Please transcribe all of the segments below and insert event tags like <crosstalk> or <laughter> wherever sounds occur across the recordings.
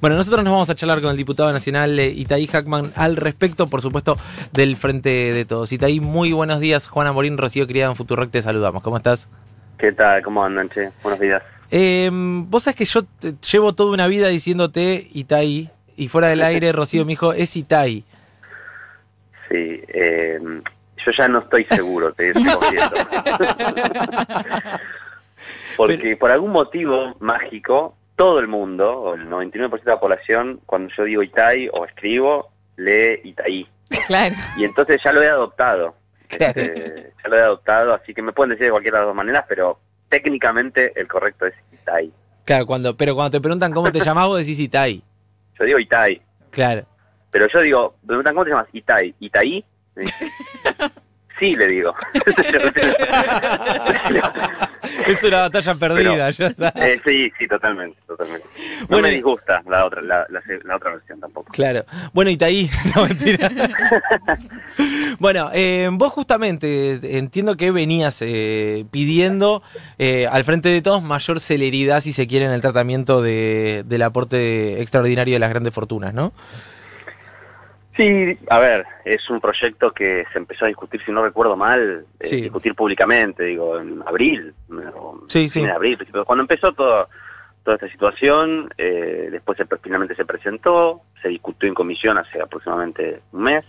Bueno, nosotros nos vamos a charlar con el diputado nacional eh, Itaí Hackman al respecto, por supuesto, del Frente de Todos. Itaí, muy buenos días. Juana Morín, Rocío Criado en Futuroc, te saludamos. ¿Cómo estás? ¿Qué tal? ¿Cómo andan, che? Buenos días. Eh, vos sabés que yo te- llevo toda una vida diciéndote Itaí, y fuera del <laughs> aire, Rocío me dijo, es Itaí. Sí, eh, yo ya no estoy seguro, te. <laughs> <laughs> Porque por algún motivo mágico, todo el mundo, o el 99% de la población, cuando yo digo Itai o escribo, lee Itaí. Claro. Y entonces ya lo he adoptado. Claro. Este, ya lo he adoptado, así que me pueden decir de cualquiera de las dos maneras, pero técnicamente el correcto es Itai. Claro, cuando, pero cuando te preguntan cómo te <laughs> llamás, vos decís Itaí. Yo digo Itai, Claro. pero yo digo, me preguntan cómo te llamas Itai, Itaí. <laughs> Sí, le digo. <laughs> Es una batalla perdida, ya está. Eh, sí, sí, totalmente, totalmente. No Bueno, me y- disgusta la otra, la, la- la otra versión tampoco. Claro. Bueno, Itaí, <laughs> no mentira. <laughs> bueno, eh, vos justamente entiendo que venías eh, pidiendo eh, al frente de todos mayor celeridad, si se quiere, en el tratamiento de, del aporte extraordinario de las grandes fortunas, ¿no? Sí, a ver, es un proyecto que se empezó a discutir, si no recuerdo mal, eh, Sí. discutir públicamente, digo, en abril. Sí, sí. En abril, cuando empezó todo, toda esta situación, eh, después se- finalmente se presentó, se discutió en comisión hace aproximadamente un mes,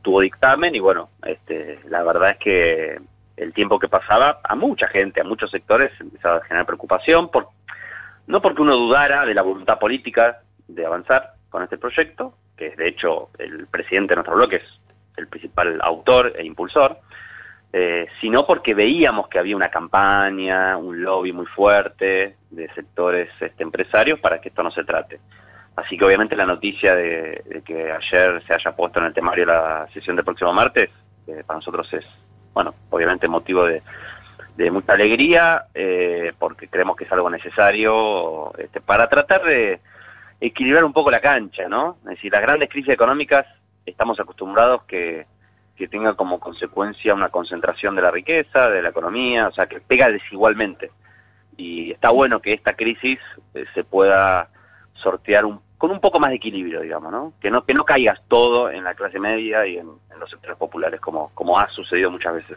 tuvo dictamen y bueno, este, la verdad es que el tiempo que pasaba a mucha gente, a muchos sectores, empezaba a generar preocupación, por, no porque uno dudara de la voluntad política de avanzar con este proyecto, que es de hecho el presidente de nuestro bloque es el principal autor e impulsor, eh, sino porque veíamos que había una campaña, un lobby muy fuerte de sectores este, empresarios para que esto no se trate. Así que obviamente la noticia de, que ayer se haya puesto en el temario la sesión del próximo martes, eh, para nosotros es, bueno, obviamente motivo de, de mucha alegría, eh, porque creemos que es algo necesario este, para tratar de equilibrar un poco la cancha, ¿no? Es decir, las grandes crisis económicas estamos acostumbrados que, que tenga como consecuencia una concentración de la riqueza, de la economía, o sea, que pega desigualmente. Y está bueno que esta crisis eh, se pueda sortear un- con un poco más de equilibrio, digamos, ¿no? Que no que no caigas todo en la clase media y en, en los sectores populares, como, como ha sucedido muchas veces.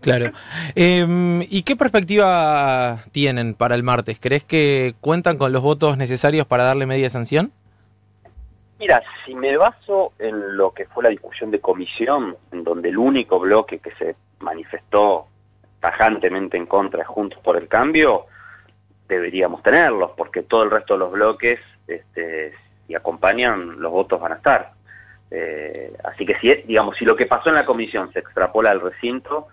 Claro. Eh, ¿Y qué perspectiva tienen para el martes? ¿Crees que cuentan con los votos necesarios para darle media sanción? Mira, si me baso en lo que fue la discusión de comisión, en donde el único bloque que se manifestó tajantemente en contra es Juntos por el Cambio, deberíamos tenerlos, porque todo el resto de los bloques, este, si acompañan, los votos van a estar. Eh, así que si, digamos, si lo que pasó en la comisión se extrapola al recinto,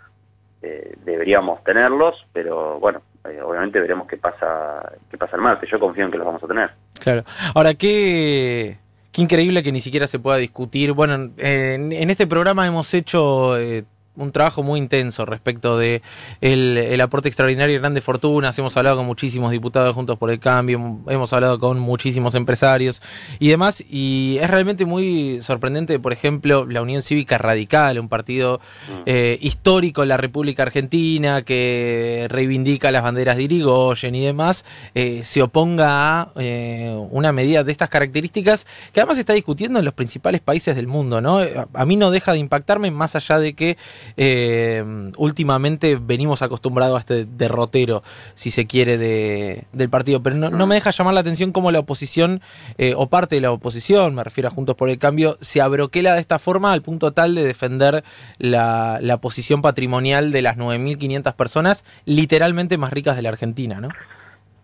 eh, deberíamos tenerlos, pero bueno, eh, obviamente veremos qué pasa, qué pasa el martes. Yo confío en que los vamos a tener. Claro. Ahora, qué, qué increíble que ni siquiera se pueda discutir. Bueno, en, en este programa hemos hecho eh, un trabajo muy intenso respecto de el, el aporte extraordinario de grandes fortunas. Hemos hablado con muchísimos diputados juntos por el cambio, hemos hablado con muchísimos empresarios y demás. Y es realmente muy sorprendente, por ejemplo, la Unión Cívica Radical, un partido Mm. eh, histórico en la República Argentina que reivindica las banderas de Irigoyen y demás, eh, se oponga a eh, una medida de estas características que además se está discutiendo en los principales países del mundo, ¿no? A, a mí no deja de impactarme más allá de que eh, últimamente venimos acostumbrados a este derrotero, si se quiere, de, del partido, pero no, no me deja llamar la atención cómo la oposición, eh, o parte de la oposición, me refiero a Juntos por el Cambio, se abroquela de esta forma al punto tal de defender la, la posición patrimonial de las 9.500 personas literalmente más ricas de la Argentina, ¿no?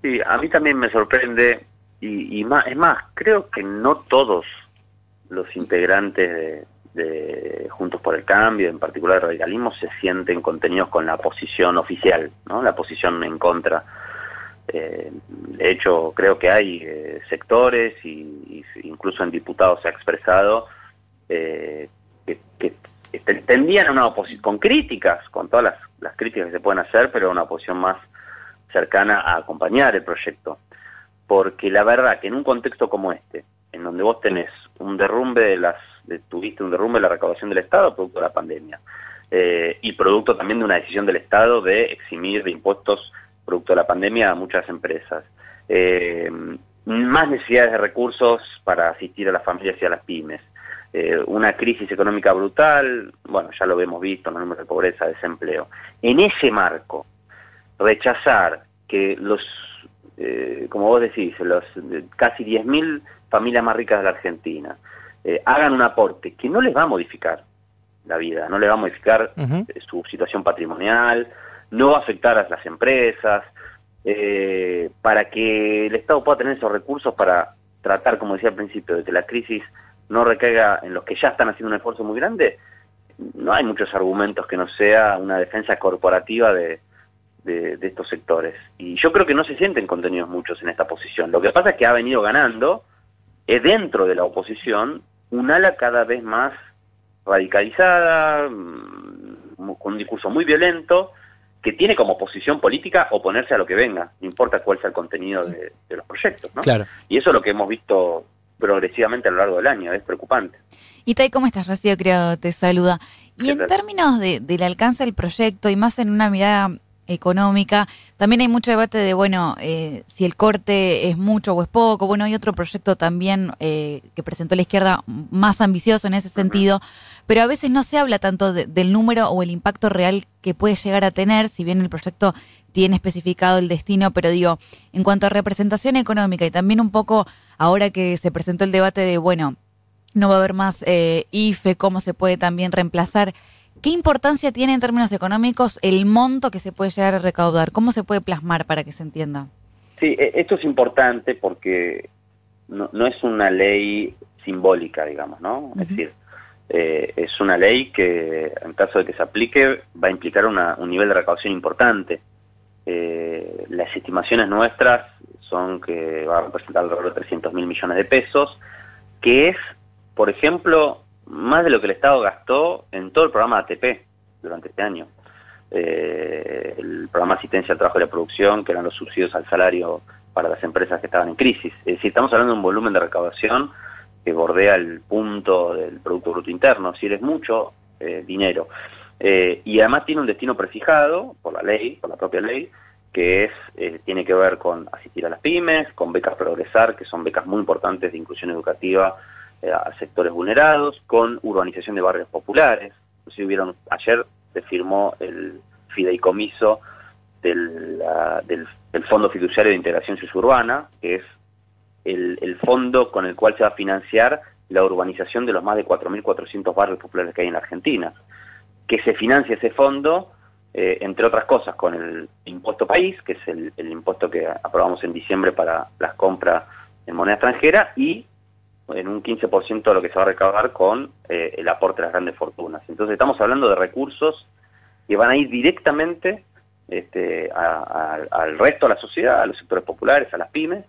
Sí, a mí también me sorprende, y, más, es más, creo que no todos los integrantes de, de Juntos por el Cambio, en particular el radicalismo, se sienten contenidos con la posición oficial, ¿no? la posición en contra. Eh, de hecho, creo que hay eh, sectores, y, incluso en diputados se ha expresado, eh, que, que tendían una oposición, con críticas, con todas las, las críticas que se pueden hacer, pero una oposición más cercana a acompañar el proyecto. Porque la verdad que en un contexto como este, en donde vos tenés un derrumbe de las, tuviste un derrumbe de la recaudación del Estado producto de la pandemia, eh, y producto también de una decisión del Estado de eximir de impuestos producto de la pandemia a muchas empresas. Eh, más necesidades de recursos para asistir a las familias y a las pymes. Eh, una crisis económica brutal, bueno, ya lo hemos visto, en números de pobreza, desempleo. En ese marco, rechazar que los, como vos decís, los casi 10.000 familias más ricas de la Argentina eh, hagan un aporte que no les va a modificar la vida, no les va a modificar su situación patrimonial, no va a afectar a las empresas, para que el Estado pueda tener esos recursos para tratar, como decía al principio, de que la crisis no recaiga en los que ya están haciendo un esfuerzo muy grande, no hay muchos argumentos que no sea una defensa corporativa de, estos sectores. Y yo creo que no se sienten contenidos muchos en esta posición. Lo que pasa es que ha venido ganando, es dentro de la oposición, un ala cada vez más radicalizada, mm, con un discurso muy violento, que tiene como posición política oponerse a lo que venga, no importa cuál sea el contenido de, los proyectos. ¿no? Claro. Y eso es lo que hemos visto progresivamente a lo largo del año, es preocupante. Y tal, ¿cómo estás, Rocío? Creo, te saluda. Y en términos de, del alcance del proyecto y más en una mirada económica, también hay mucho debate de, bueno, eh, si el corte es mucho o es poco. Bueno, hay otro proyecto también eh, que presentó la izquierda más ambicioso en ese sentido, pero a veces no se habla tanto del número o el impacto real que puede llegar a tener, si bien el proyecto tiene especificado el destino, pero digo, en cuanto a representación económica y también un poco ahora que se presentó el debate de, bueno, no va a haber más eh, IFE, cómo se puede también reemplazar, ¿qué importancia tiene en términos económicos el monto que se puede llegar a recaudar? ¿Cómo se puede plasmar para que se entienda? Sí, e, esto es importante porque no, es una ley simbólica, digamos, ¿no? Es decir, eh, es una ley que en caso de que se aplique va a implicar un nivel de recaudación importante. Eh, las estimaciones nuestras son que va a representar alrededor de 300 mil millones de pesos, que es, por ejemplo, más de lo que el Estado gastó en todo el programa ATP durante este año. Eh, el programa Asistencia al Trabajo y la Producción, que eran los subsidios al salario para las empresas que estaban en crisis. Es decir, estamos hablando de un volumen de recaudación que bordea el punto del Producto Bruto Interno, si es mucho eh, dinero. Eh, y además tiene un destino prefijado por la ley, por la propia ley, que es eh, tiene que ver con asistir a las pymes, con becas Progresar, que son becas muy importantes de inclusión educativa a sectores vulnerados, con urbanización de barrios populares. Si vieron, ayer se firmó el fideicomiso del, del, Fondo Fiduciario de Integración Suburbana, que es el, fondo con el cual se va a financiar la urbanización de los más de 4.400 barrios populares que hay en Argentina. Que se financia ese fondo eh, entre otras cosas, con el impuesto país, que es el, impuesto que aprobamos en diciembre para las compras en moneda extranjera, y en un 15% de lo que se va a recaudar con eh, el aporte de las grandes fortunas. Entonces estamos hablando de recursos que van a ir directamente este, al resto de la sociedad, a los sectores populares, a las pymes.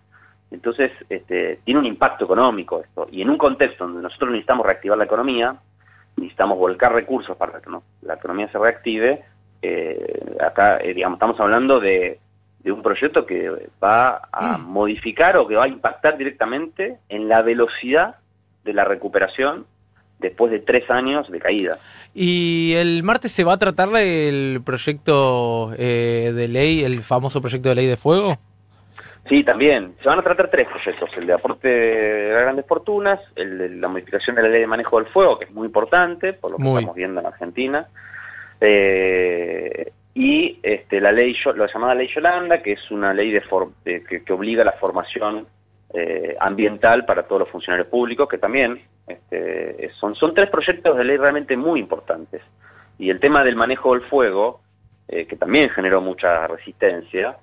Entonces este, tiene un impacto económico esto. Y en un contexto donde nosotros necesitamos reactivar la economía, necesitamos volcar recursos para que la economía se reactive, eh, acá, eh, digamos, estamos hablando de, un proyecto que va a mm. modificar o que va a impactar directamente en la velocidad de la recuperación después de tres años de caída. Y el martes se va a tratar el proyecto eh, de ley, el famoso proyecto de ley de fuego. Sí, también. Se van a tratar tres proyectos, el de aporte de grandes fortunas, el de la modificación de la ley de manejo del fuego, que es muy importante, por lo que estamos viendo en Argentina, eh, y este, la ley, lo llamada ley Yolanda, que es una ley de, que, obliga a la formación eh, ambiental para todos los funcionarios públicos, que también este, son, son tres proyectos de ley realmente muy importantes. Y el tema del manejo del fuego, eh, que también generó mucha resistencia,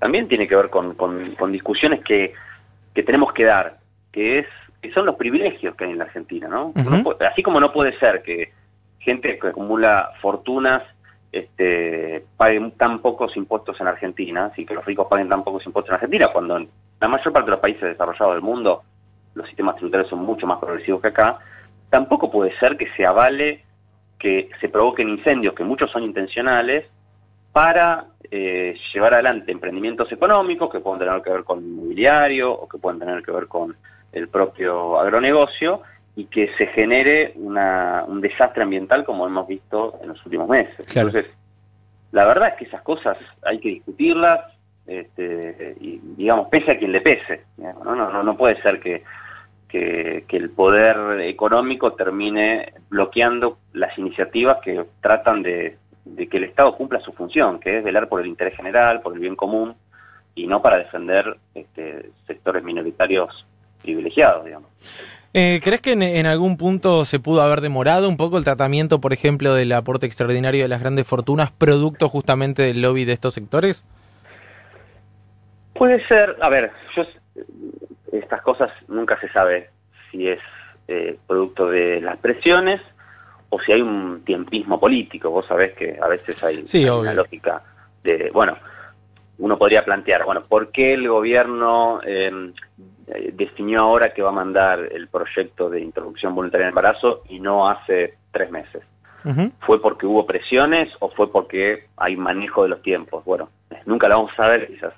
también tiene que ver con, discusiones que, tenemos que dar, que, es, que son los privilegios que hay en la Argentina. ¿no? así como no puede ser que gente que acumula fortunas este, paguen tan pocos impuestos en Argentina, así que los ricos paguen tan pocos impuestos en Argentina, cuando en la mayor parte de los países desarrollados del mundo los sistemas tributarios son mucho más progresivos que acá, tampoco puede ser que se avale que se provoquen incendios, que muchos son intencionales, para eh, llevar adelante emprendimientos económicos que pueden tener que ver con inmobiliario o que pueden tener que ver con el propio agronegocio, y que se genere un desastre ambiental como hemos visto en los últimos meses. Entonces, la verdad es que esas cosas hay que discutirlas, este, y, digamos, pese a quien le pese. ¿no? No, no, puede ser que, que, el poder económico termine bloqueando las iniciativas que tratan de, que el Estado cumpla su función, que es velar por el interés general, por el bien común, y no para defender este, sectores minoritarios privilegiados, digamos. Eh, ¿Crees que en, algún punto se pudo haber demorado un poco el tratamiento, por ejemplo, del aporte extraordinario de las grandes fortunas, producto justamente del lobby de estos sectores? Puede ser, a ver, yo, estas cosas nunca se sabe si es eh, producto de las presiones o si hay un tiempismo político. Vos sabés que a veces hay, una lógica de, bueno, uno podría plantear, bueno, ¿por qué el gobierno eh, eh, definió ahora que va a mandar el proyecto de introducción voluntaria en embarazo y no hace tres meses. ¿Fue porque hubo presiones o fue porque hay manejo de los tiempos? Bueno, nunca lo vamos a saber, quizás.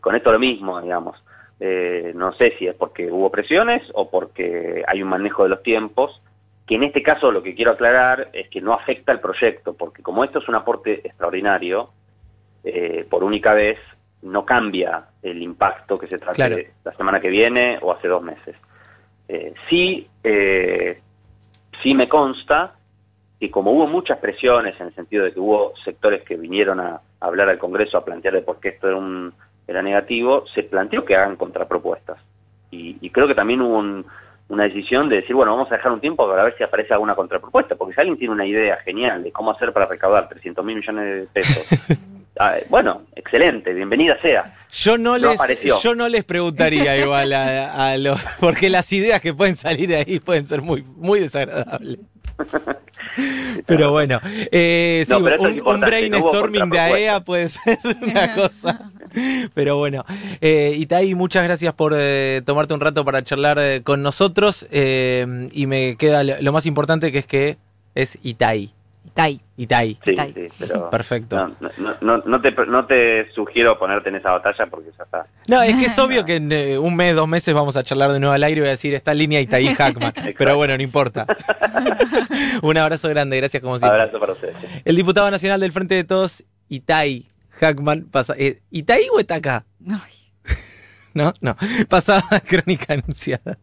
Con esto lo mismo, digamos. Eh, no sé si es porque hubo presiones o porque hay un manejo de los tiempos, que en este caso lo que quiero aclarar es que no afecta el proyecto, porque como esto es un aporte extraordinario, eh, por única vez no cambia el impacto que se trate la semana que viene o hace dos meses. Eh, sí, eh, sí me consta que como hubo muchas presiones en el sentido de que hubo sectores que vinieron a, hablar al Congreso a plantearle por qué esto era, un, era negativo, se planteó que hagan contrapropuestas. Y, creo que también hubo una decisión de decir, bueno, vamos a dejar un tiempo para ver si aparece alguna contrapropuesta, porque si alguien tiene una idea genial de cómo hacer para recaudar 300 mil millones de pesos <laughs> bueno, excelente, bienvenida sea. Yo no, les, yo no les preguntaría igual a, los, porque las ideas que pueden salir de ahí pueden ser muy, muy desagradables. pero bueno, eh, un, brainstorming de AEA puede ser una <laughs> cosa. Pero bueno, eh, Itai, muchas gracias por eh, tomarte un rato para charlar eh, con nosotros. y me queda lo, más importante que es que es Itai. Itai. Itai. Sí, sí, pero Perfecto. No, no, te, no te sugiero ponerte en esa batalla porque ya está. No, es que es obvio que en eh, un mes, dos meses vamos a charlar de nuevo al aire y voy a decir, esta línea Itai Hackman. <laughs> pero bueno, no importa. <laughs> un abrazo grande, gracias como siempre. Un abrazo para ustedes. El diputado nacional del Frente de Todos, Itai Hackman, pasa, eh, ¿Itai o está acá? <laughs> No, no, pasaba crónica anunciada.